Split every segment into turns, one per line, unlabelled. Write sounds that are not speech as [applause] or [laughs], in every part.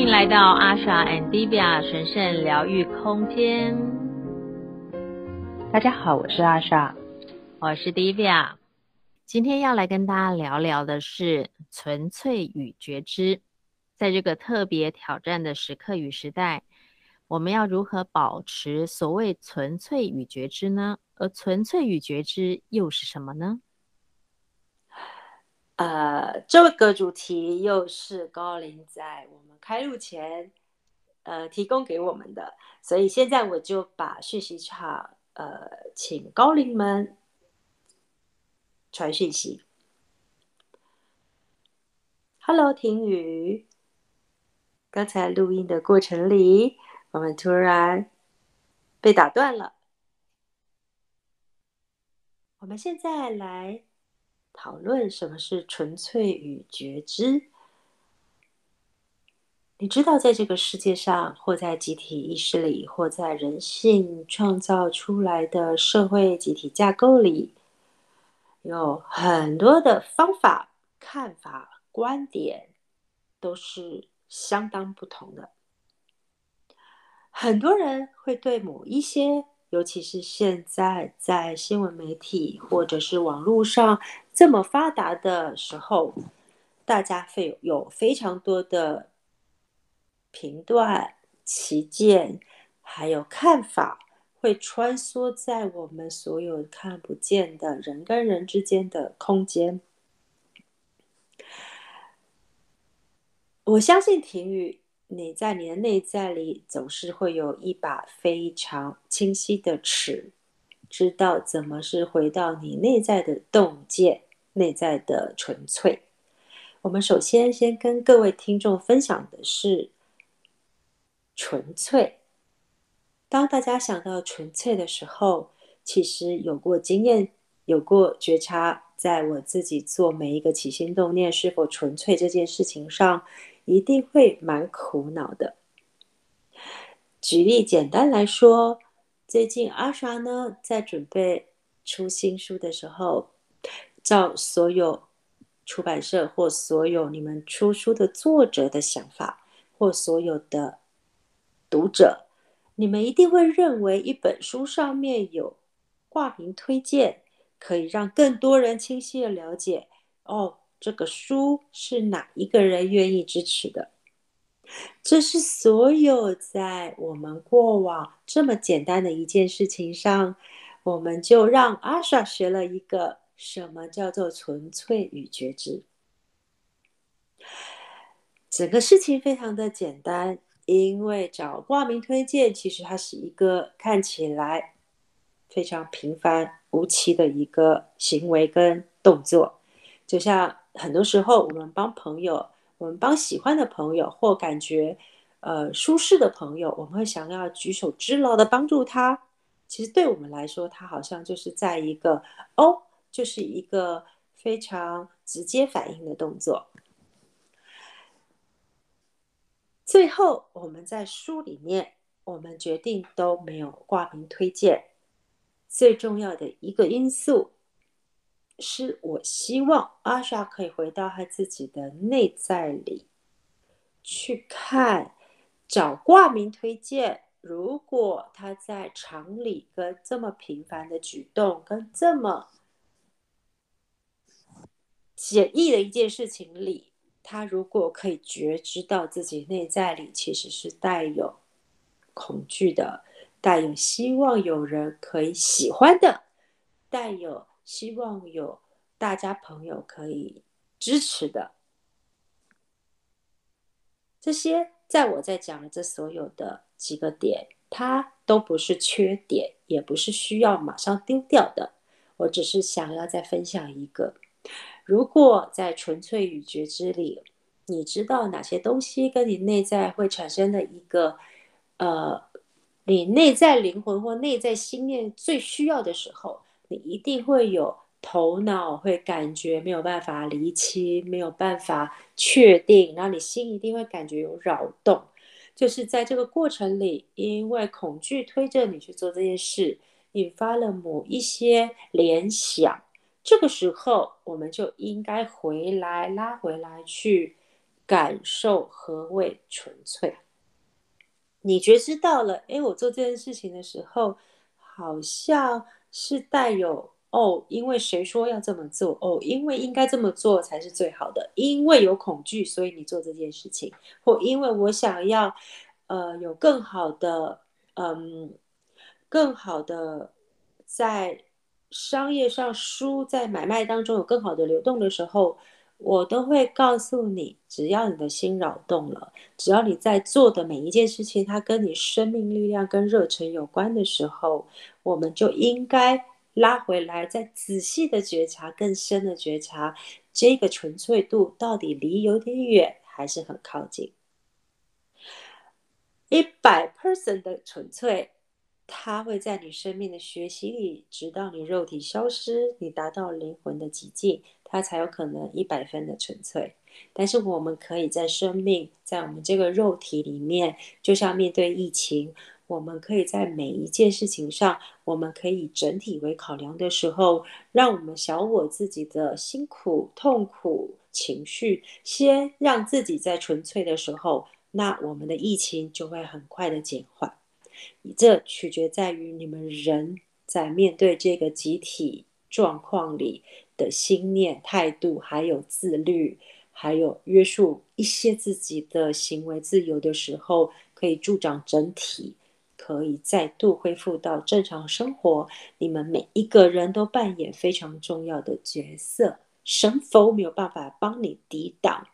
欢迎来到阿莎 and Divya 神圣疗愈空间。
大家好，我是阿莎，
我是 Divya。今天要来跟大家聊聊的是纯粹与觉知。在这个特别挑战的时刻与时代，我们要如何保持所谓纯粹与觉知呢？而纯粹与觉知又是什么呢？
呃，这个主题又是高林在我们开录前呃提供给我们的，所以现在我就把讯息场呃请高林们传讯息。Hello，婷雨。刚才录音的过程里，我们突然被打断了。我们现在来讨论什么是纯粹与觉知。你知道，在这个世界上，或在集体意识里，或在人性创造出来的社会集体架构里，有很多的方法、看法、观点，都是。相当不同的，很多人会对某一些，尤其是现在在新闻媒体或者是网络上这么发达的时候，大家会有非常多的评断、旗舰，还有看法，会穿梭在我们所有看不见的人跟人之间的空间。我相信婷雨，你在你的内在里总是会有一把非常清晰的尺，知道怎么是回到你内在的洞见、内在的纯粹。我们首先先跟各位听众分享的是纯粹。当大家想到纯粹的时候，其实有过经验、有过觉察，在我自己做每一个起心动念是否纯粹这件事情上。一定会蛮苦恼的。举例简单来说，最近阿莎呢在准备出新书的时候，照所有出版社或所有你们出书的作者的想法，或所有的读者，你们一定会认为一本书上面有挂名推荐，可以让更多人清晰的了解哦。这个书是哪一个人愿意支持的？这是所有在我们过往这么简单的一件事情上，我们就让阿莎学了一个什么叫做纯粹与觉知。整个事情非常的简单，因为找挂名推荐，其实它是一个看起来非常平凡无奇的一个行为跟动作，就像。很多时候，我们帮朋友，我们帮喜欢的朋友或感觉呃舒适的朋友，我们会想要举手之劳的帮助他。其实对我们来说，他好像就是在一个哦，就是一个非常直接反应的动作。最后，我们在书里面，我们决定都没有挂名推荐。最重要的一个因素。是我希望阿莎可以回到他自己的内在里去看，找挂名推荐。如果他在常理跟这么平凡的举动，跟这么简易的一件事情里，他如果可以觉知到自己内在里其实是带有恐惧的，带有希望有人可以喜欢的，带有。希望有大家朋友可以支持的，这些在我在讲的这所有的几个点，它都不是缺点，也不是需要马上丢掉的。我只是想要再分享一个：如果在纯粹与觉知里，你知道哪些东西跟你内在会产生的一个呃，你内在灵魂或内在心念最需要的时候。你一定会有头脑会感觉没有办法离清，没有办法确定，然后你心一定会感觉有扰动，就是在这个过程里，因为恐惧推着你去做这件事，引发了某一些联想。这个时候，我们就应该回来拉回来去感受何谓纯粹。你觉知到了，诶，我做这件事情的时候，好像是带有哦，因为谁说要这么做？哦，因为应该这么做才是最好的。因为有恐惧，所以你做这件事情，或因为我想要，呃，有更好的，嗯，更好的在商业上书，在买卖当中有更好的流动的时候。我都会告诉你，只要你的心扰动了，只要你在做的每一件事情，它跟你生命力量跟热忱有关的时候，我们就应该拉回来，再仔细的觉察，更深的觉察，这个纯粹度到底离有点远，还是很靠近？一百 percent 的纯粹。它会在你生命的学习里，直到你肉体消失，你达到灵魂的极境，它才有可能一百分的纯粹。但是我们可以在生命，在我们这个肉体里面，就像面对疫情，我们可以在每一件事情上，我们可以整体为考量的时候，让我们小我自己的辛苦、痛苦、情绪，先让自己在纯粹的时候，那我们的疫情就会很快的减缓。这取决在于你们人在面对这个集体状况里的心念、态度，还有自律，还有约束一些自己的行为自由的时候，可以助长整体，可以再度恢复到正常生活。你们每一个人都扮演非常重要的角色，神佛没有办法帮你抵挡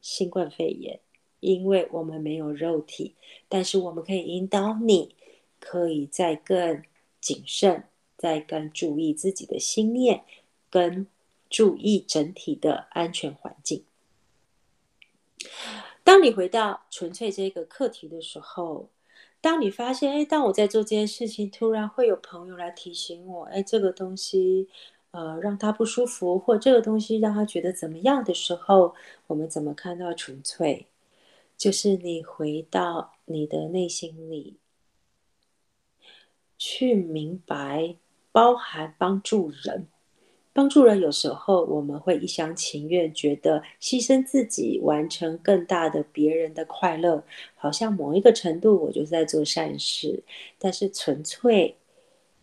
新冠肺炎。因为我们没有肉体，但是我们可以引导你，可以再更谨慎，再更注意自己的心念，跟注意整体的安全环境。当你回到纯粹这个课题的时候，当你发现，哎，当我在做这件事情，突然会有朋友来提醒我，哎，这个东西，呃，让他不舒服，或这个东西让他觉得怎么样的时候，我们怎么看到纯粹？就是你回到你的内心里，去明白，包含帮助人，帮助人有时候我们会一厢情愿，觉得牺牲自己，完成更大的别人的快乐，好像某一个程度我就在做善事。但是纯粹，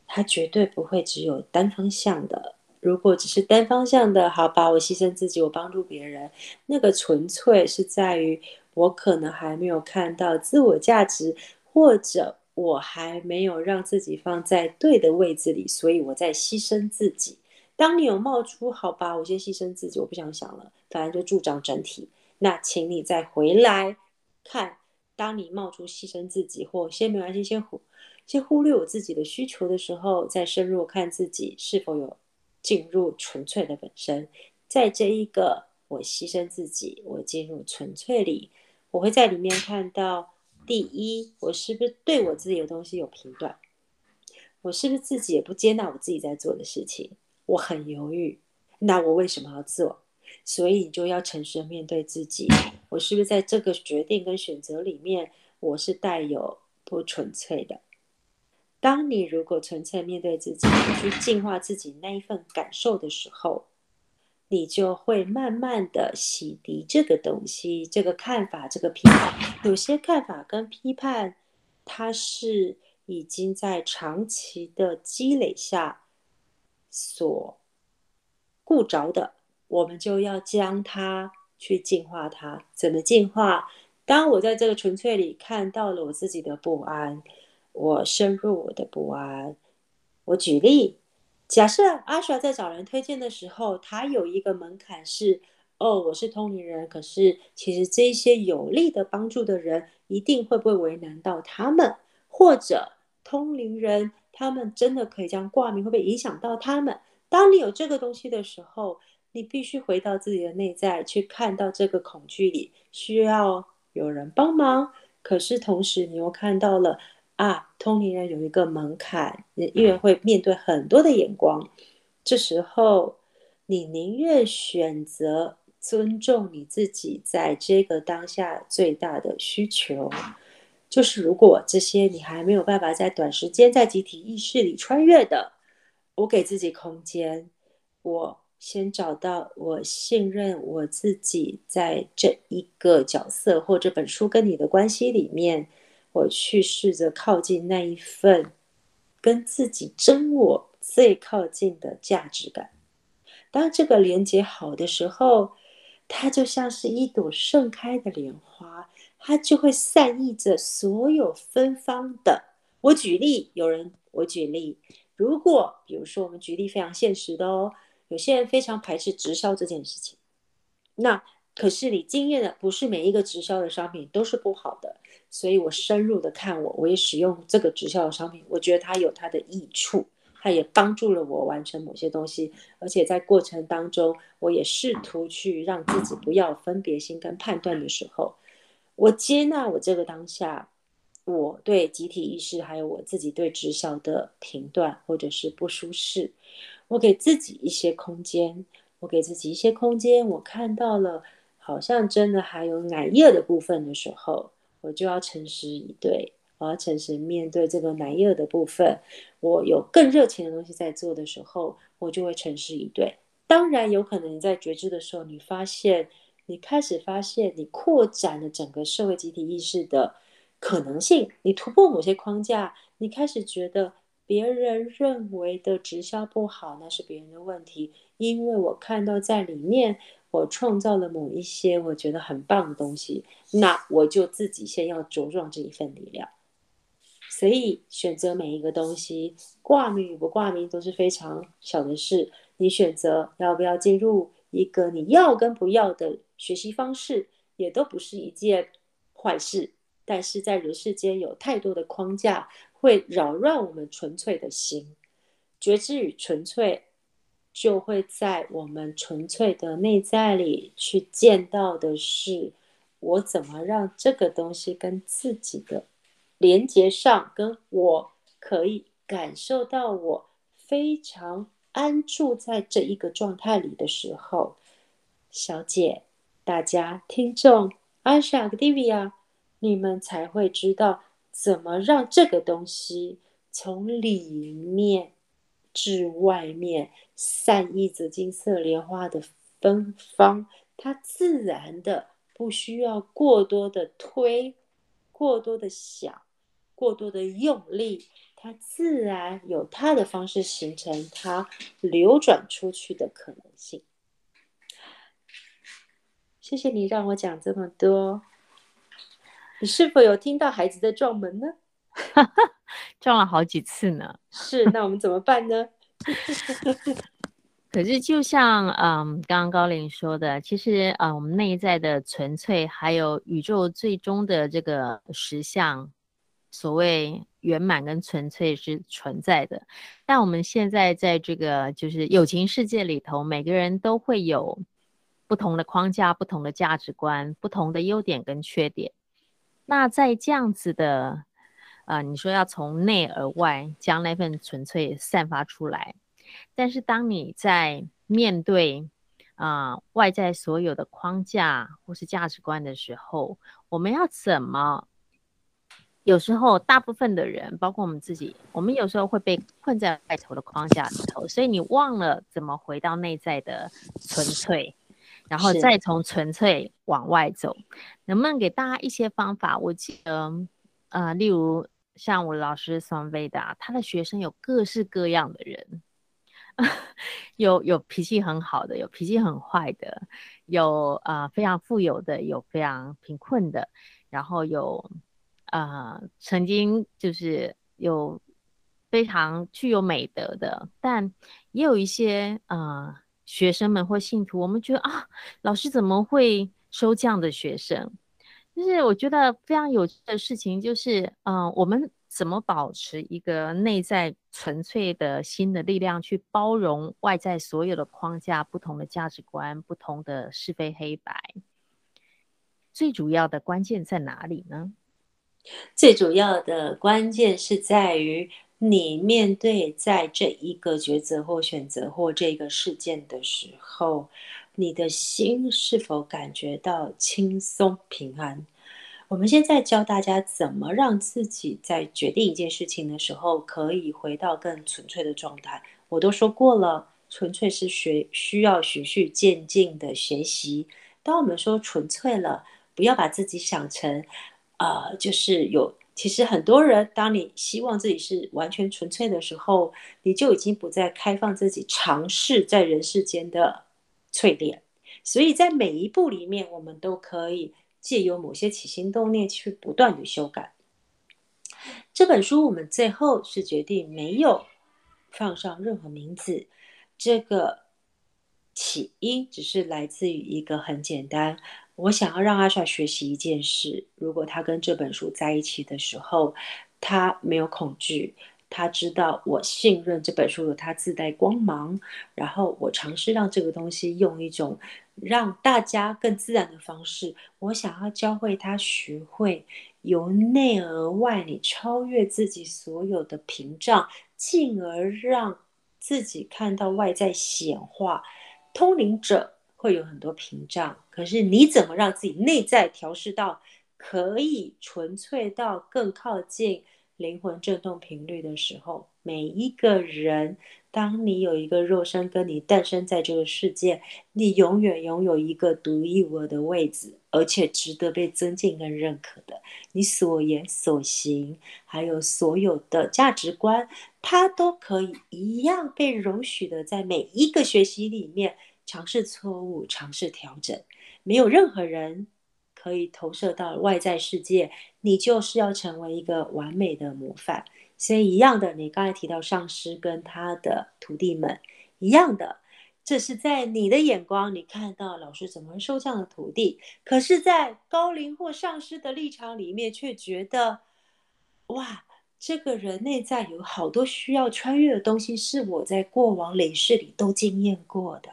它绝对不会只有单方向的。如果只是单方向的，好吧，我牺牲自己，我帮助别人，那个纯粹是在于。我可能还没有看到自我价值，或者我还没有让自己放在对的位置里，所以我在牺牲自己。当你有冒出，好吧，我先牺牲自己，我不想想了，反正就助长整体。那请你再回来看，当你冒出牺牲自己，或先没关系，先忽先忽略我自己的需求的时候，再深入看自己是否有进入纯粹的本身。在这一个我牺牲自己，我进入纯粹里。我会在里面看到，第一，我是不是对我自己的东西有评断？我是不是自己也不接纳我自己在做的事情？我很犹豫，那我为什么要做？所以你就要诚实面对自己，我是不是在这个决定跟选择里面，我是带有不纯粹的？当你如果纯粹面对自己，去净化自己那一份感受的时候。你就会慢慢的洗涤这个东西，这个看法，这个批判。有些看法跟批判，它是已经在长期的积累下所固着的，我们就要将它去净化它。怎么净化？当我在这个纯粹里看到了我自己的不安，我深入我的不安。我举例。假设阿莎在找人推荐的时候，他有一个门槛是：哦，我是通灵人，可是其实这些有力的帮助的人，一定会不会为难到他们？或者通灵人他们真的可以这样挂名，会不会影响到他们？当你有这个东西的时候，你必须回到自己的内在，去看到这个恐惧里需要有人帮忙，可是同时你又看到了。啊，通灵人有一个门槛，因为会面对很多的眼光。这时候，你宁愿选择尊重你自己在这个当下最大的需求，就是如果这些你还没有办法在短时间在集体意识里穿越的，我给自己空间，我先找到我信任我自己，在这一个角色或这本书跟你的关系里面，我去试着靠近那一份跟自己真我最靠近的价值感。当这个连接好的时候，它就像是一朵盛开的莲花，它就会散溢着所有芬芳的。我举例，有人，我举例，如果比如说我们举例非常现实的哦。有些人非常排斥直销这件事情，那可是你经验的不是每一个直销的商品都是不好的，所以我深入的看我，我也使用这个直销的商品，我觉得它有它的益处，它也帮助了我完成某些东西，而且在过程当中，我也试图去让自己不要分别心跟判断的时候，我接纳我这个当下，我对集体意识还有我自己对直销的评断或者是不舒适。我给自己一些空间，我给自己一些空间。我看到了，好像真的还有奶油的部分的时候，我就要诚实以对，我要诚实面对这个奶油的部分。我有更热情的东西在做的时候，我就会诚实以对。当然，有可能你在觉知的时候，你发现，你开始发现，你扩展了整个社会集体意识的可能性，你突破某些框架，你开始觉得。别人认为的直销不好，那是别人的问题。因为我看到在里面，我创造了某一些我觉得很棒的东西，那我就自己先要茁壮这一份力量。所以选择每一个东西，挂名与不挂名都是非常小的事。你选择要不要进入一个你要跟不要的学习方式，也都不是一件坏事。但是在人世间有太多的框架。会扰乱我们纯粹的心，觉知与纯粹，就会在我们纯粹的内在里去见到的是，我怎么让这个东西跟自己的连接上，跟我可以感受到我非常安住在这一个状态里的时候，小姐，大家听众阿莎和蒂维亚，你们才会知道。怎么让这个东西从里面至外面散溢着金色莲花的芬芳？它自然的不需要过多的推，过多的想，过多的用力，它自然有它的方式形成它流转出去的可能性。谢谢你让我讲这么多。你是否有听到孩子在撞门呢？[laughs]
撞了好几次呢。[laughs]
是，那我们怎么办呢？[laughs]
可是就像嗯，刚刚高灵说的，其实啊、我们内在的纯粹，还有宇宙最终的这个实相，所谓圆满跟纯粹是存在的。但我们现在在这个就是友情世界里头，每个人都会有不同的框架、不同的价值观、不同的优点跟缺点。那在这样子的，呃，你说要从内而外将那份纯粹散发出来，但是当你在面对啊、呃、外在所有的框架或是价值观的时候，我们要怎么？有时候大部分的人，包括我们自己，我们有时候会被困在外头的框架里头，所以你忘了怎么回到内在的纯粹。然后再从纯粹往外走，能不能给大家一些方法？我记得，呃，例如像我老师桑维达，他的学生有各式各样的人，[laughs] 有有脾气很好的，有脾气很坏的，有呃非常富有的，有非常贫困的，然后有呃曾经就是有非常具有美德的，但也有一些呃。学生们或信徒，我们觉得啊，老师怎么会收这样的学生？就是我觉得非常有趣的事情，就是嗯、我们怎么保持一个内在纯粹的心的力量，去包容外在所有的框架、不同的价值观、不同的是非黑白？最主要的关键在哪里呢？
最主要的关键是在于。你面对在这一个抉择或选择或这个事件的时候，你的心是否感觉到轻松平安？我们现在教大家怎么让自己在决定一件事情的时候，可以回到更纯粹的状态。我都说过了，纯粹是学需要循序渐进的学习。当我们说纯粹了，不要把自己想成，呃，就是有。其实很多人，当你希望自己是完全纯粹的时候，你就已经不再开放自己尝试在人世间的淬炼。所以在每一步里面，我们都可以借由某些起心动念去不断的修改。这本书我们最后是决定没有放上任何名字，这个起因只是来自于一个很简单。我想要让阿莎学习一件事。如果他跟这本书在一起的时候，他没有恐惧，他知道我信任这本书有它自带光芒。然后我尝试让这个东西用一种让大家更自然的方式。我想要教会他学会由内而外，你超越自己所有的屏障，进而让自己看到外在显化。通灵者。会有很多屏障，可是你怎么让自己内在调试到可以纯粹到更靠近灵魂振动频率的时候？每一个人，当你有一个肉身跟你诞生在这个世界，你永远拥有一个独一无二的位置，而且值得被尊敬跟认可的。你所言所行，还有所有的价值观，它都可以一样被容许的在每一个学习里面。尝试错误，尝试调整，没有任何人可以投射到外在世界。你就是要成为一个完美的模范。所以一样的，你刚才提到上师跟他的徒弟们一样的，这是在你的眼光，你看到老师怎么收这样的徒弟。可是，在高龄或上师的立场里面，却觉得哇，这个人内在有好多需要穿越的东西，是我在过往累世里都经验过的。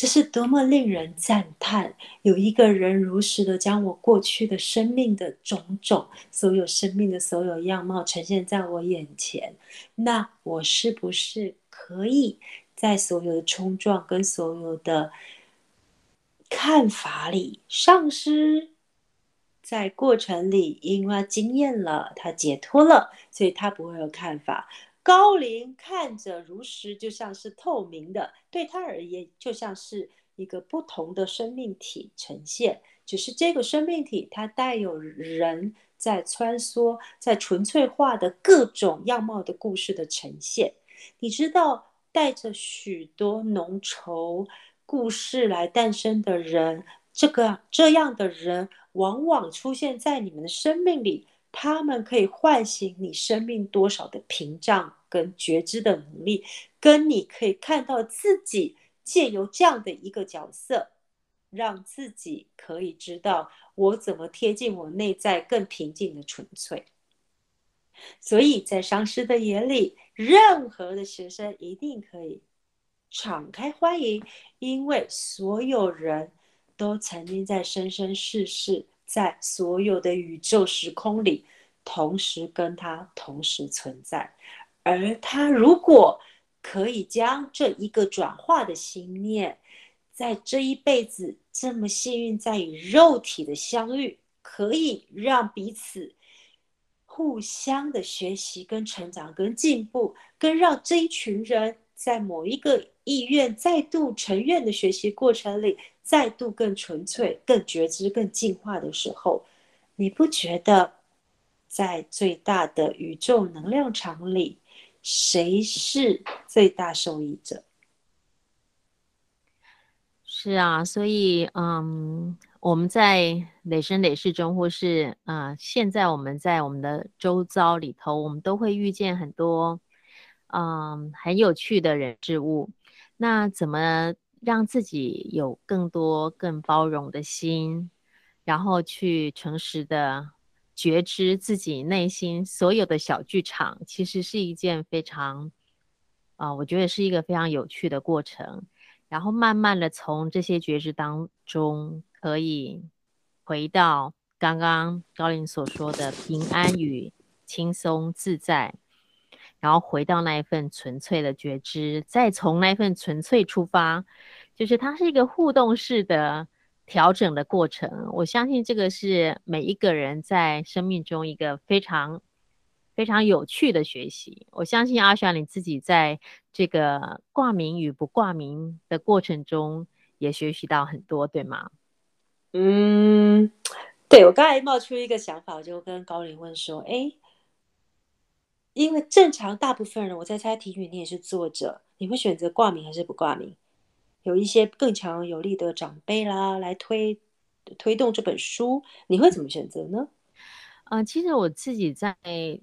这是多么令人赞叹！有一个人如实的将我过去的生命的种种，所有生命的所有样貌呈现在我眼前。那我是不是可以在所有的冲撞跟所有的看法里，丧失在过程里，因为经验了，他解脱了，所以他不会有看法。高龄看着如实，就像是透明的，对他而言，就像是一个不同的生命体呈现。只是这个生命体，它带有人在穿梭，在纯粹化的各种样貌的故事的呈现。你知道，带着许多浓稠故事来诞生的人，这个这样的人，往往出现在你们的生命里。他们可以唤醒你生命多少的屏障跟觉知的能力，跟你可以看到自己借由这样的一个角色，让自己可以知道我怎么贴近我内在更平静的纯粹。所以在上师的眼里，任何的学生一定可以敞开欢迎，因为所有人都曾经在生生世世。在所有的宇宙时空里，同时跟他同时存在，而他如果可以将这一个转化的心念，在这一辈子这么幸运，在与肉体的相遇，可以让彼此互相的学习、跟成长、跟进步，跟让这一群人在某一个意愿再度成愿的学习过程里。再度更纯粹、更觉知、更进化的时候，你不觉得在最大的宇宙能量场里，谁是最大受益者？
是啊，所以嗯，我们在累生累世中，或是啊、现在我们在我们的周遭里头，我们都会遇见很多嗯很有趣的人事物。那怎么？让自己有更多、更包容的心，然后去诚实的觉知自己内心所有的小剧场，其实是一件非常，啊、我觉得是一个非常有趣的过程。然后慢慢的从这些觉知当中，可以回到刚刚高林所说的平安与轻松自在。然后回到那一份纯粹的觉知，再从那一份纯粹出发，就是它是一个互动式的调整的过程。我相信这个是每一个人在生命中一个非常非常有趣的学习。我相信阿莎你自己在这个挂名与不挂名的过程中，也学习到很多，对吗？
嗯，对，我刚才冒出一个想法，我就跟高灵问说：“哎，因为正常大部分人，我在猜庭宇，你也是作者，你会选择挂名还是不挂名？有一些更强有力的长辈啦，来推推动这本书，你会怎么选择呢？”
嗯、呃，其实我自己在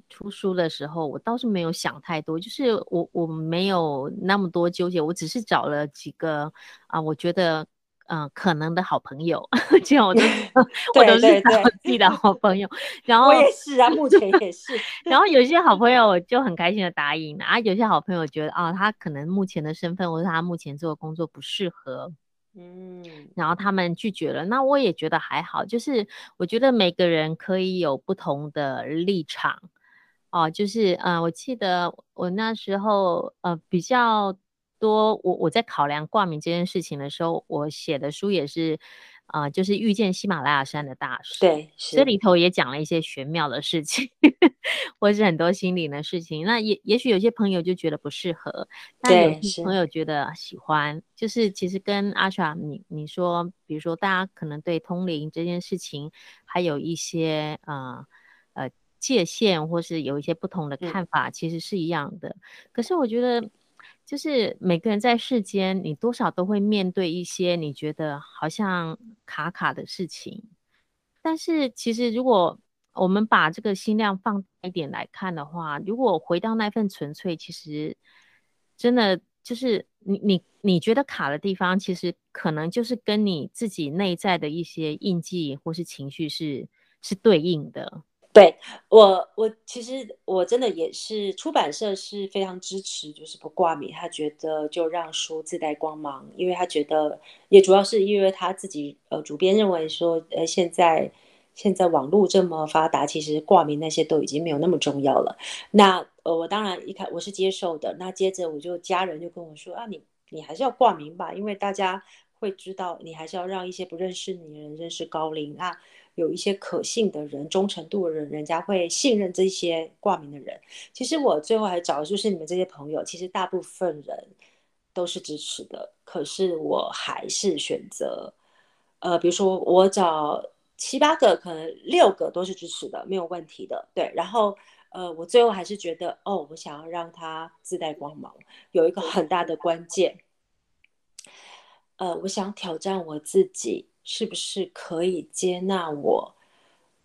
出书的时候，我倒是没有想太多，就是我我没有那么多纠结，我只是找了几个啊、我觉得、呃、可能的好朋友，这样我都 [laughs] 我都是找自己的好朋友，然后
我也是啊，目前也是，[laughs]
然后有些好朋 [laughs] 友就很开心的答应啊，有些好朋友觉得啊，他可能目前的身份或者他目前做的工作不适合。嗯，然后他们拒绝了，那我也觉得还好，就是我觉得每个人可以有不同的立场，哦，就是呃，我记得我那时候呃比较多，我我在考量挂名这件事情的时候，我写的书也是。啊、呃，就是遇见喜马拉雅山的大师，
对，
这里头也讲了一些玄妙的事情，[laughs] 或是很多心灵的事情。那也也许有些朋友就觉得不适合，但有些朋友觉得喜欢。就是其实跟阿莎你你说，比如说大家可能对通灵这件事情还有一些呃呃界限，或是有一些不同的看法，其实是一样的。可是我觉得。就是每个人在世间，你多少都会面对一些你觉得好像卡卡的事情。但是其实，如果我们把这个心量放大一点来看的话，如果回到那份纯粹，其实真的就是你你你觉得卡的地方，其实可能就是跟你自己内在的一些印记或是情绪是是对应的。
对我，我其实我真的也是出版社是非常支持，就是不挂名，他觉得就让书自带光芒，因为他觉得也主要是因为他自己呃主编认为说，呃现在现在网络这么发达，其实挂名那些都已经没有那么重要了。那呃我当然一开我是接受的，那接着我就家人就跟我说啊，你你还是要挂名吧，因为大家会知道你还是要让一些不认识你的人认识高龄啊。有一些可信的人、忠诚度的人，人家会信任这些挂名的人。其实我最后还找的就是你们这些朋友，其实大部分人都是支持的。可是我还是选择，呃，比如说我找七八个，可能六个都是支持的，没有问题的。对，然后呃，我最后还是觉得，哦，我想要让他自带光芒，有一个很大的关键，呃，我想挑战我自己。是不是可以接纳我？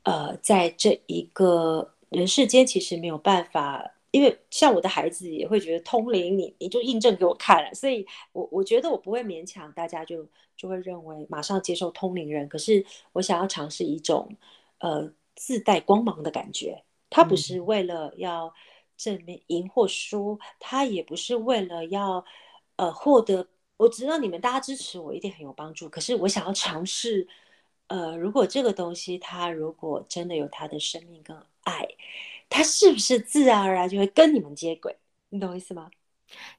呃，在这一个人世间，其实没有办法，因为像我的孩子也会觉得通灵，你你就印证给我看了，所以我我觉得我不会勉强大家就，就就会认为马上接受通灵人。可是我想要尝试一种呃自带光芒的感觉，他不是为了要证明赢或输，他也不是为了要呃获得。我知道你们大家支持我一定很有帮助，可是我想要尝试，呃，如果这个东西它如果真的有它的生命跟爱，它是不是自然而然就会跟你们接轨？你懂我意思吗？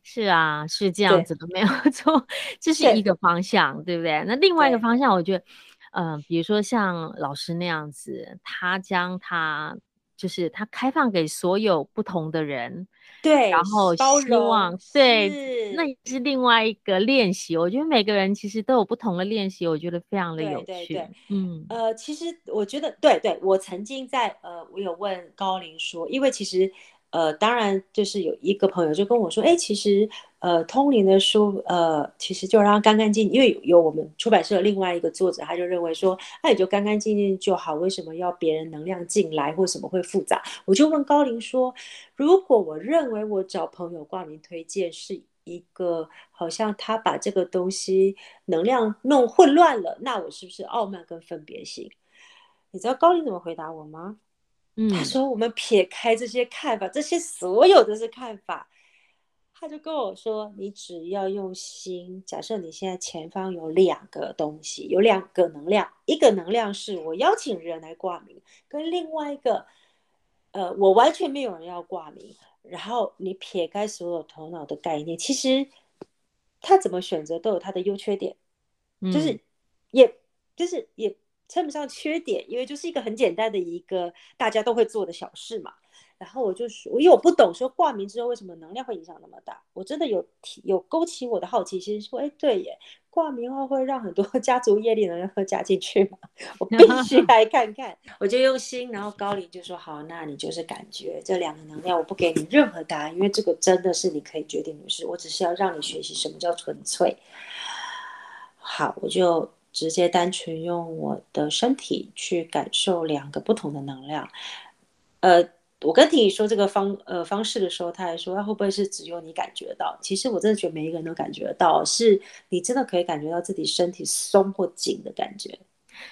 是啊，是这样子的，没有 [laughs] 错，这是一个方向，对，对不对？那另外一个方向，我觉得，嗯、呃，比如说像老师那样子，他将他。就是它开放给所有不同的人，
对，
然后希望对，那也是另外一个练习。我觉得每个人其实都有不同的练习，我觉得非常的有趣。
对对对，
嗯，
呃，其实我觉得，对对，我曾经在呃，我有问高灵说，因为其实。呃，当然，就是有一个朋友就跟我说，哎，其实，呃，通灵的书，呃，其实就让它干干净净，因为有，我们出版社另外一个作者，他就认为说，那也就干干净净就好，为什么要别人能量进来，或什么会复杂？我就问高林说，如果我认为我找朋友挂名推荐是一个，好像他把这个东西能量弄混乱了，那我是不是傲慢跟分别心？你知道高林怎么回答我吗？嗯，他说：“我们撇开这些看法，这些所有的是看法。”他就跟我说：“你只要用心，假设你现在前方有两个东西，有两个能量，一个能量是我邀请人来挂名，跟另外一个，呃，我完全没有人要挂名。然后你撇开所有头脑的概念，其实他怎么选择都有他的优缺点，就是也，就是也。”称不上缺点，因为就是一个很简单的一个大家都会做的小事嘛。然后我就说，因为我不懂说挂名之后为什么能量会影响那么大，我真的有提有勾起我的好奇心，说，哎，对耶，挂名后会让很多 [laughs] 家族业力能量会加进去吗？[laughs] 我必须 [laughs] 来看看。我就用心，然后高林就说，好，那你就是感觉这两个能量，我不给你任何答案，因为这个真的是你可以决定的事，我只是要让你学习什么叫纯粹。好，我就直接单纯用我的身体去感受两个不同的能量，呃。我跟婷婷说这个方呃方式的时候，她还说，那会不会是只有你感觉到？其实我真的觉得每一个人都感觉得到，是你真的可以感觉到自己身体松或紧的感觉。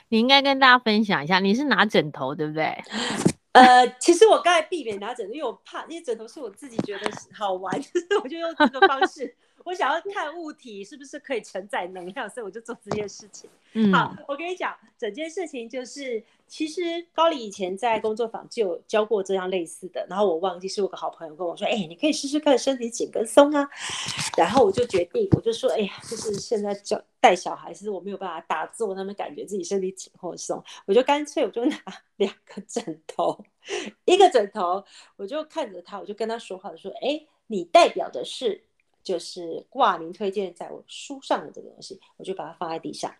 你应该跟大家分享一下，你是拿枕头对不对？[laughs]
呃，其实我刚才避免拿枕头，因为我怕，因为枕头是我自己觉得好玩，[laughs] 就是我就用这个方式。我想要看物体是不是可以承载能量，所以我就做这件事情。嗯，好，我跟你讲，整件事情就是，其实高灵以前在工作坊就有教过这样类似的，然后我忘记是我个好朋友跟我说，哎、欸，你可以试试看身体紧跟松啊。然后我就决定，我就说，哎呀，就是现在教带小孩，其实我没有办法打坐，那么感觉自己身体紧或松，我就干脆我就拿两个枕头，一个枕头，我就看着他，我就跟他说话，说，哎、欸，你代表的是。就是挂名推荐在我书上的这个东西，我就把它放在地上。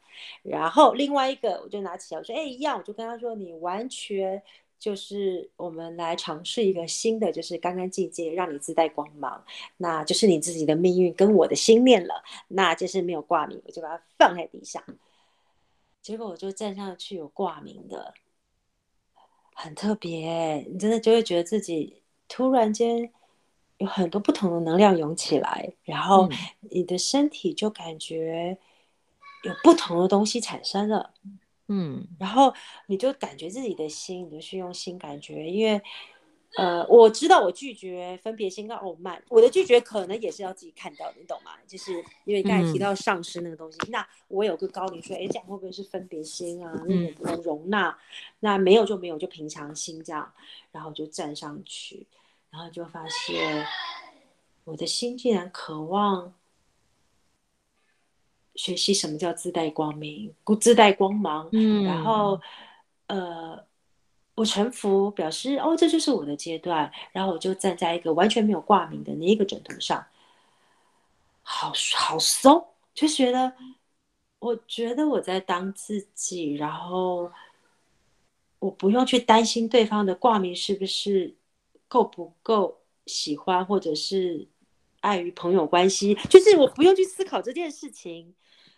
然后另外一个，我就拿起来，我说：“哎，一样。”我就跟他说：“你完全就是我们来尝试一个新的，就是干干净净，让你自带光芒，那就是你自己的命运跟我的心念了。那就是没有挂名，我就把它放在地上。结果我就站上去有挂名的，很特别，你真的就会觉得自己突然间。”有很多不同的能量涌起来，然后你的身体就感觉有不同的东西产生了，嗯，然后你就感觉自己的心，你就是用心感觉，因为呃，我知道我拒绝分别心跟傲慢，我的拒绝可能也是要自己看到，你懂吗？就是因为刚才提到上师那个东西，嗯、那我有个高龄说，哎，这样会不会是分别心啊？那我不能容纳，那没有就没有，就平常心这样，然后就站上去。然后就发现，我的心竟然渴望学习什么叫自带光明，不自带光芒。嗯，然后，呃，我臣服，表示哦，这就是我的阶段。然后我就站在一个完全没有挂名的那一个枕头上，好好松，就觉得，我觉得我在当自己，然后我不用去担心对方的挂名是不是。够不够喜欢，或者是碍于朋友关系，就是我不用去思考这件事情，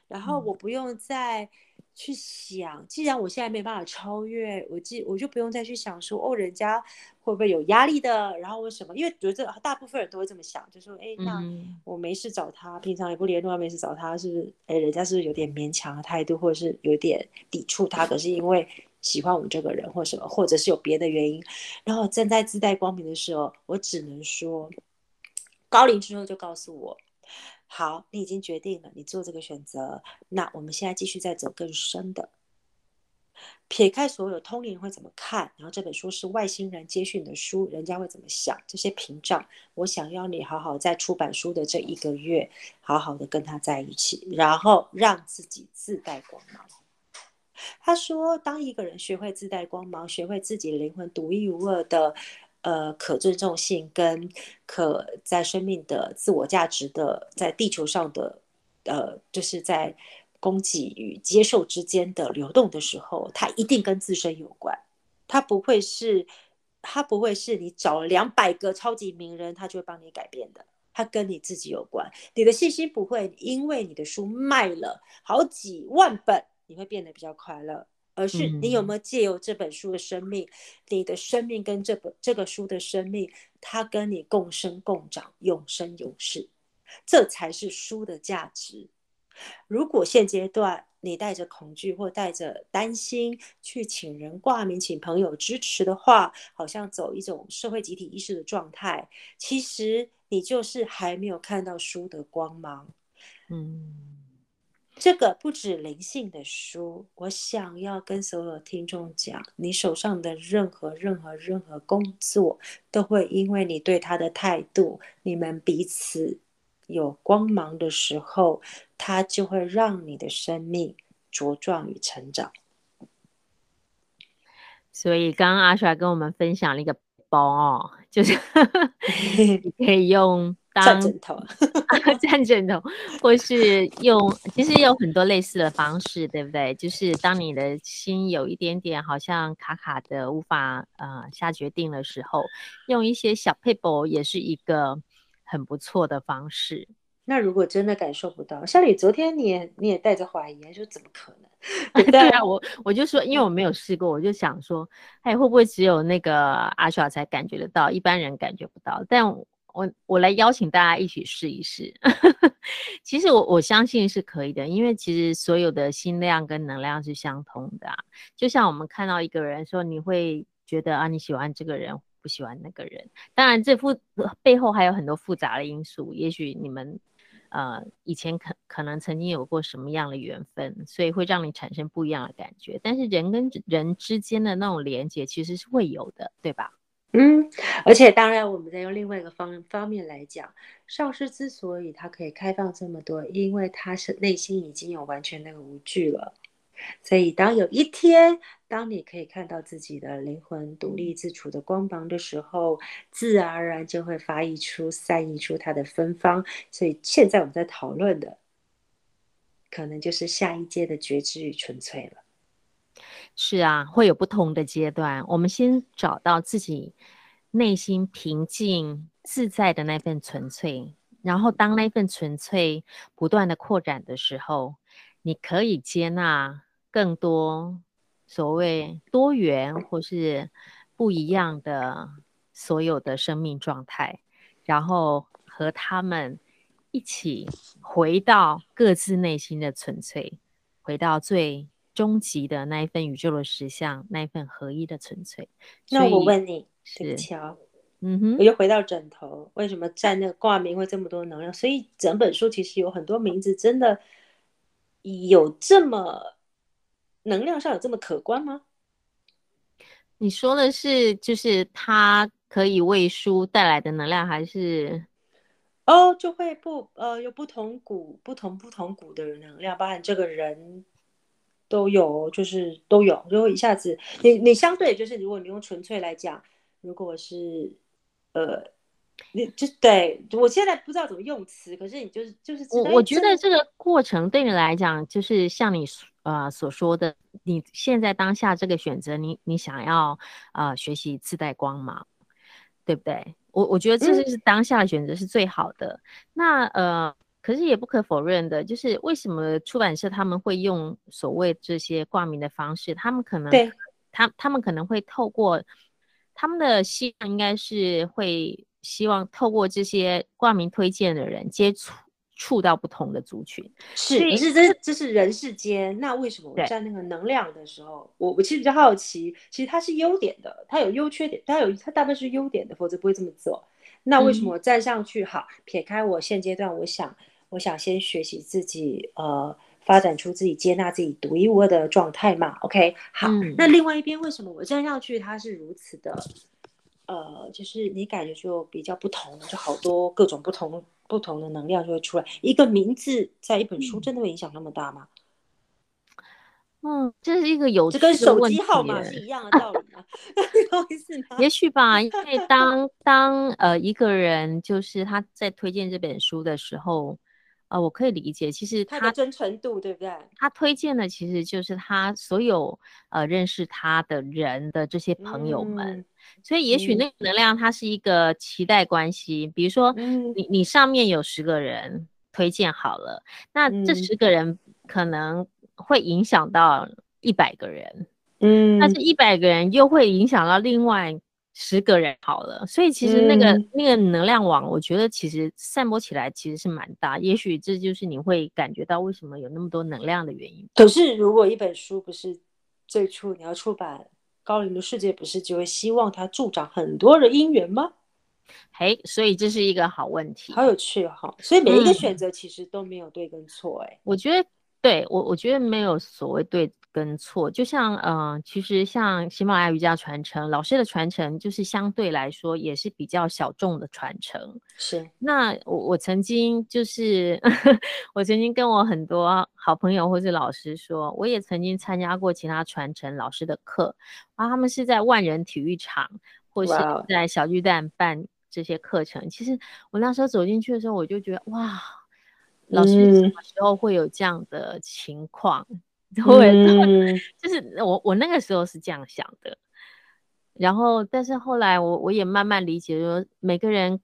然后我不用再去想，既然我现在没办法超越，我既我就不用再去想说，哦，人家会不会有压力的，然后为什么？因为觉得大部分人都会这么想，就说，哎，那我没事找他，平常也不联络，没事找他，是不是？哎，人家是不是有点勉强的态度，或者是有点抵触他？[laughs] 可是因为。喜欢我这个人，或什么，或者是有别的原因，然后站在自带光明的时候，我只能说，高龄之后就告诉我，好，你已经决定了，你做这个选择，那我们现在继续再走更深的，撇开所有通灵会怎么看，然后这本书是外星人接讯的书，人家会怎么想，这些屏障，我想要你好好在出版书的这一个月，好好的跟他在一起，然后让自己自带光芒。他说：“当一个人学会自带光芒，学会自己灵魂独一无二的，呃，可尊重性跟可在生命的自我价值的，在地球上的，呃，就是在供给与接受之间的流动的时候，他一定跟自身有关。他不会是，他不会是你找了两百个超级名人，他就会帮你改变的。他跟你自己有关。你的信心不会因为你的书卖了好几万本。”你会变得比较快乐，而是你有没有借由这本书的生命，嗯、你的生命跟这本这个书的生命，它跟你共生共长，永生永世，这才是书的价值。如果现阶段你带着恐惧或带着担心去请人挂名，请朋友支持的话，好像走一种社会集体意识的状态，其实你就是还没有看到书的光芒。嗯。这个不止灵性的书，我想要跟所有听众讲，你手上的任何、任何、任何工作，都会因为你对他的态度，你们彼此有光芒的时候，它就会让你的生命茁壮与成长。
所以，刚刚阿帅跟我们分享了一个包哦，就是 [laughs] 你可以用
当枕头，[laughs]
站枕头，或是用，其实有很多类似的方式，对不对？就是当你的心有一点点好像卡卡的，无法呃下决定的时候，用一些小 paper 也是一个很不错的方式。
那如果真的感受不到，像你昨天你也你也带着怀疑，说怎么可能？[laughs] 对，对
啊，我我就说，因为我没有试过，我就想说，哎，会不会只有那个阿耍才感觉得到，一般人感觉不到？但我我来邀请大家一起试一试。[laughs] 其实我我相信是可以的，因为其实所有的心量跟能量是相通的。就像我们看到一个人说，你会觉得啊，你喜欢这个人，不喜欢那个人。当然，这复背后还有很多复杂的因素，也许你们。呃，以前可可能曾经有过什么样的缘分，所以会让你产生不一样的感觉。但是人跟人之间的那种连接其实是会有的，对吧？
嗯，而且当然，我们再用另外一个方方面来讲，上师之所以他可以开放这么多，因为他是内心已经有完全那个无惧了。所以，当有一天，当你可以看到自己的灵魂独立自处的光芒的时候，自然而然就会发溢出、散溢出它的芬芳。所以，现在我们在讨论的，可能就是下一阶的觉知与纯粹了。
是啊，会有不同的阶段。我们先找到自己内心平静自在的那份纯粹，然后当那份纯粹不断的扩展的时候，你可以接纳。更多所谓多元或是不一样的所有的生命状态，然后和他们一起回到各自内心的纯粹，回到最终极的那一份宇宙的实相，那一份合一的纯粹。
那我问你，
是
乔，
嗯哼，
我又回到枕头，为什么占那个挂名会这么多能量？所以整本书其实有很多名字，真的有这么。能量上有这么可观吗？
你说的是，就是它可以为书带来的能量，还是？
哦，就会不呃有不同股、不同不同股的能量，包含这个人都有，就是都有。如果一下子，你你相对就是，如果你用纯粹来讲，如果是呃。你就对，我现在不知道怎么用词，可是你就是就是
我我觉得这个过程对你来讲，就是像你呃所说的，你现在当下这个选择，你你想要呃学习自带光芒，对不对？我我觉得这就是当下的选择是最好的。嗯、那呃，可是也不可否认的，就是为什么出版社他们会用所谓这些挂名的方式，他们可能
对
他他们可能会透过他们的希望，应该是会。希望透过这些挂名推荐的人接触触到不同的族群，
是，可是这这是人世间，那为什么我在那个能量的时候，我我其实比较好奇，其实它是优点的，它有优缺点，它有它大部分是优点的，否则不会这么做。那为什么我站上去？嗯、好，撇开我现阶段，我想我想先学习自己，呃，发展出自己接纳自己独一无二的状态嘛。OK，好，嗯、那另外一边为什么我站上去，它是如此的？呃，就是你感觉就比较不同，就好多各种不同不同的能量就会出来。一个名字在一本书真的会影响那么大吗？
嗯，这是一个有
这跟手机号码是一样的道理 [laughs] 吗？
也许吧，因为当当呃一个人就是他在推荐这本书的时候。呃，我可以理解，其实他，
他的真诚度对不对？
他推荐的其实就是他所有呃认识他的人的这些朋友们，嗯、所以也许那个能量它是一个期待关系。嗯、比如说你，你你上面有十个人推荐好了，那这十个人可能会影响到一百个人，嗯，那这一百个人又会影响到另外。十个人好了，所以其实那个、嗯、那个能量网，我觉得其实散播起来其实是蛮大。也许这就是你会感觉到为什么有那么多能量的原因。
可是如果一本书不是最初你要出版，高龄的世界不是就会希望它助长很多的因缘吗？
嘿，所以这是一个好问题，
好有趣哈、哦。所以每一个选择其实都没有对跟错哎、
嗯，我觉得对我我觉得没有所谓对。跟错，就像嗯、呃，其实像喜马拉雅瑜伽传承，老师的传承就是相对来说也是比较小众的传承。
是，那
我我曾经就是 [laughs] 我曾经跟我很多好朋友或是老师说，我也曾经参加过其他传承老师的课，啊，他们是在万人体育场或是在小巨蛋办这些课程。其实我那时候走进去的时候，我就觉得哇，老师什么时候会有这样的情况？[laughs] 对、嗯，[laughs] 就是我我那个时候是这样想的。然后，但是后来我我也慢慢理解说，每个人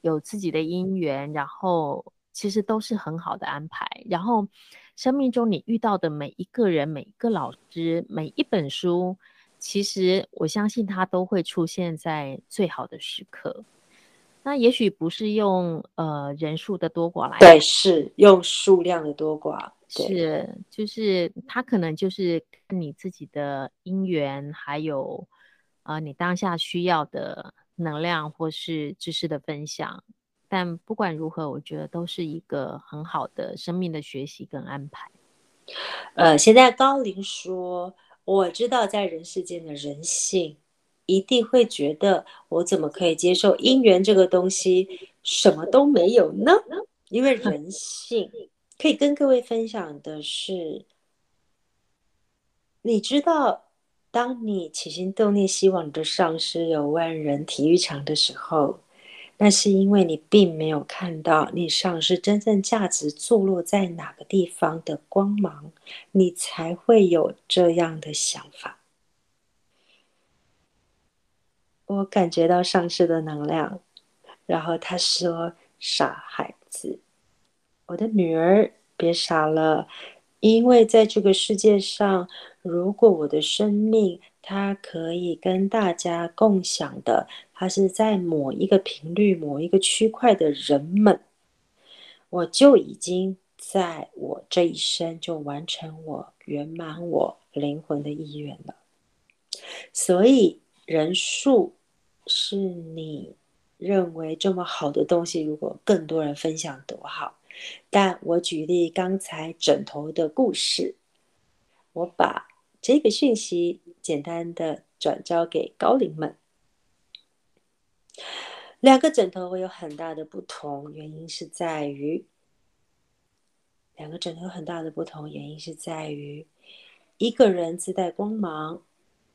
有自己的因缘，然后其实都是很好的安排。然后，生命中你遇到的每一个人、每一个老师、每一本书，其实我相信它都会出现在最好的时刻。那也许不是用呃人数的多寡来，
对，是用数量的多寡，
是就是他可能就是你自己的因缘，还有。啊、呃，你当下需要的能量或是知识的分享，但不管如何，我觉得都是一个很好的生命的学习跟安排。
呃，现在高龄说，我知道在人世间的人性，一定会觉得我怎么可以接受姻缘这个东西什么都没有呢？因为人性可以跟各位分享的是，你知道。当你起心动念希望你的上司有万人体育场的时候，那是因为你并没有看到你上司真正价值坐落在哪个地方的光芒，你才会有这样的想法。我感觉到上师的能量，然后他说：“傻孩子，我的女儿，别傻了。”因为在这个世界上，如果我的生命它可以跟大家共享的，它是在某一个频率、某一个区块的人们，我就已经在我这一生就完成我圆满我灵魂的意愿了。所以人数是你认为这么好的东西，如果更多人分享多好。但我举例刚才枕头的故事，我把这个讯息简单的转交给高龄们。两个枕头会有很大的不同，原因是在于两个枕头有很大的不同，原因是在于一个人自带光芒，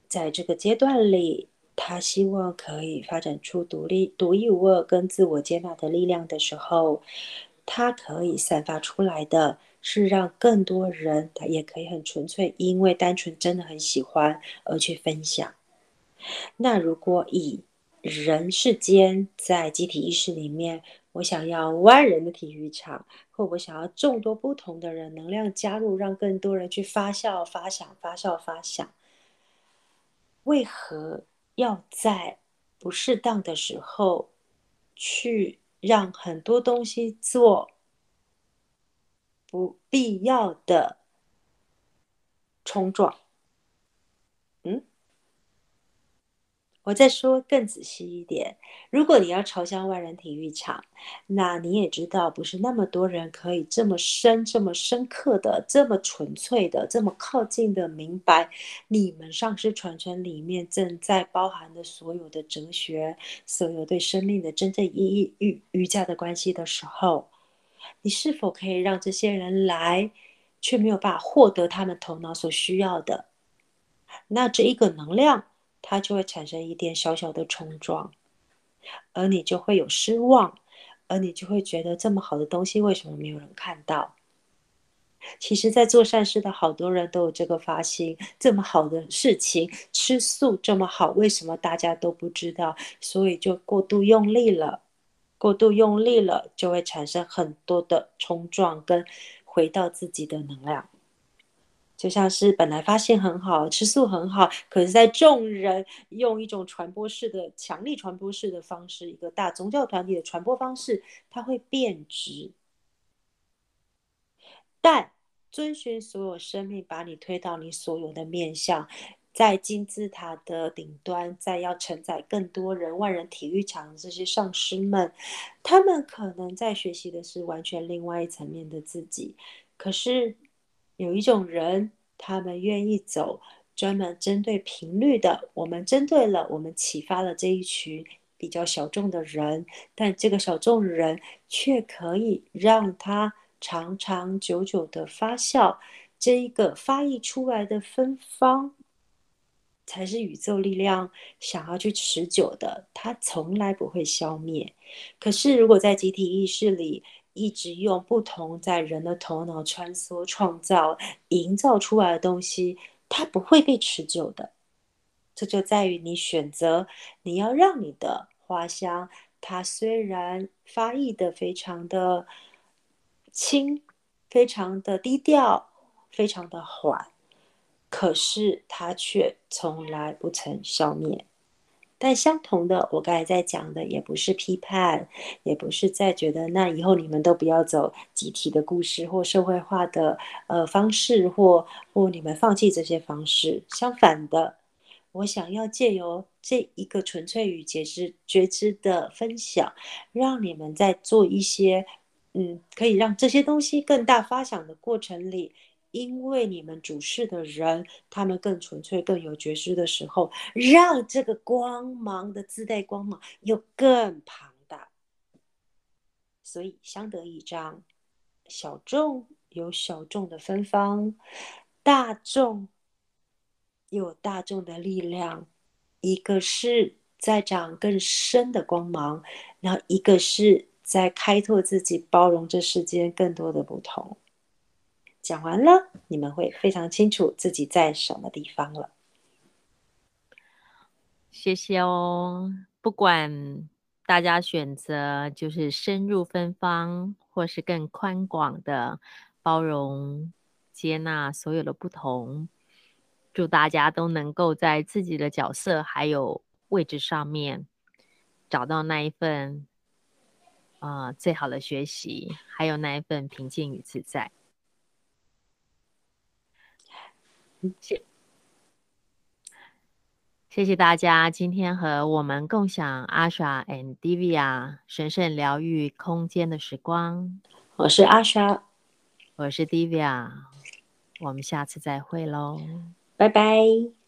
在这个阶段里，他希望可以发展出独立、独一无二跟自我接纳的力量的时候。它可以散发出来的是让更多人，他也可以很纯粹，因为单纯真的很喜欢而去分享。那如果以人世间在集体意识里面，我想要万人的体育场，或我想要众多不同的人能量加入，让更多人去发酵、发想、发酵、发想，为何要在不适当的时候去？让很多东西做不必要的冲撞，我再说更仔细一点。如果你要朝向万人体育场，那你也知道，不是那么多人可以这么深、这么深刻的、这么纯粹的、这么靠近的明白你们上师传承里面正在包含的所有的哲学、所有对生命的真正意义与瑜伽的关系的时候，你是否可以让这些人来，却没有办法获得他们头脑所需要的？那这一个能量，它就会产生一点小小的冲撞。而你就会有失望，而你就会觉得这么好的东西为什么没有人看到？其实，在做善事的好多人都有这个发心，这么好的事情，吃素这么好，为什么大家都不知道？所以就过度用力了，过度用力了，就会产生很多的冲撞跟回到自己的能量。就像是本来发现很好，吃素很好，可是，在众人用一种传播式的、强力传播式的方式，一个大宗教团体的传播方式，它会变质。但遵循所有生命，把你推到你所有的面向，在金字塔的顶端，在要承载更多人、万人体育场的这些上师们，他们可能在学习的是完全另外一层面的自己，可是。有一种人，他们愿意走专门针对频率的。我们针对了，我们启发了这一群比较小众的人，但这个小众人却可以让他长长久久的发酵。这一个发溢出来的芬芳，才是宇宙力量想要去持久的，它从来不会消灭。可是，如果在集体意识里一直用不同在人的头脑穿梭、创造、营造出来的东西，它不会被持久的。这就在于你选择，你要让你的花香，它虽然发育的非常的轻，非常的低调，非常的缓。可是它却从来不曾消灭。但相同的，我刚才在讲的也不是批判，也不是在觉得那以后你们都不要走集体的故事或社会化的呃方式，或或你们放弃这些方式。相反的，我想要借由这一个纯粹与觉知觉知的分享，让你们在做一些嗯可以让这些东西更大发想的过程里。因为你们主事的人，他们更纯粹、更有觉知的时候，让这个光芒的自带光芒又更庞大。所以相得益彰，小众有小众的芬芳，大众有大众的力量。一个是在长更深的光芒，然后一个是在开拓自己，包容这世间更多的不同。讲完了，你们会非常清楚自己在什么地方了。
谢谢哦。不管大家选择就是深入芬芳，或是更宽广的包容、接纳所有的不同，祝大家都能够在自己的角色还有位置上面找到那一份啊、最好的学习，还有那一份平静与自在。谢，谢谢大家今天和我们共享 Asha and Divya 神圣疗愈空间的时光。
我是 Asha，
我是 Divya，我们下次再会喽，
拜拜。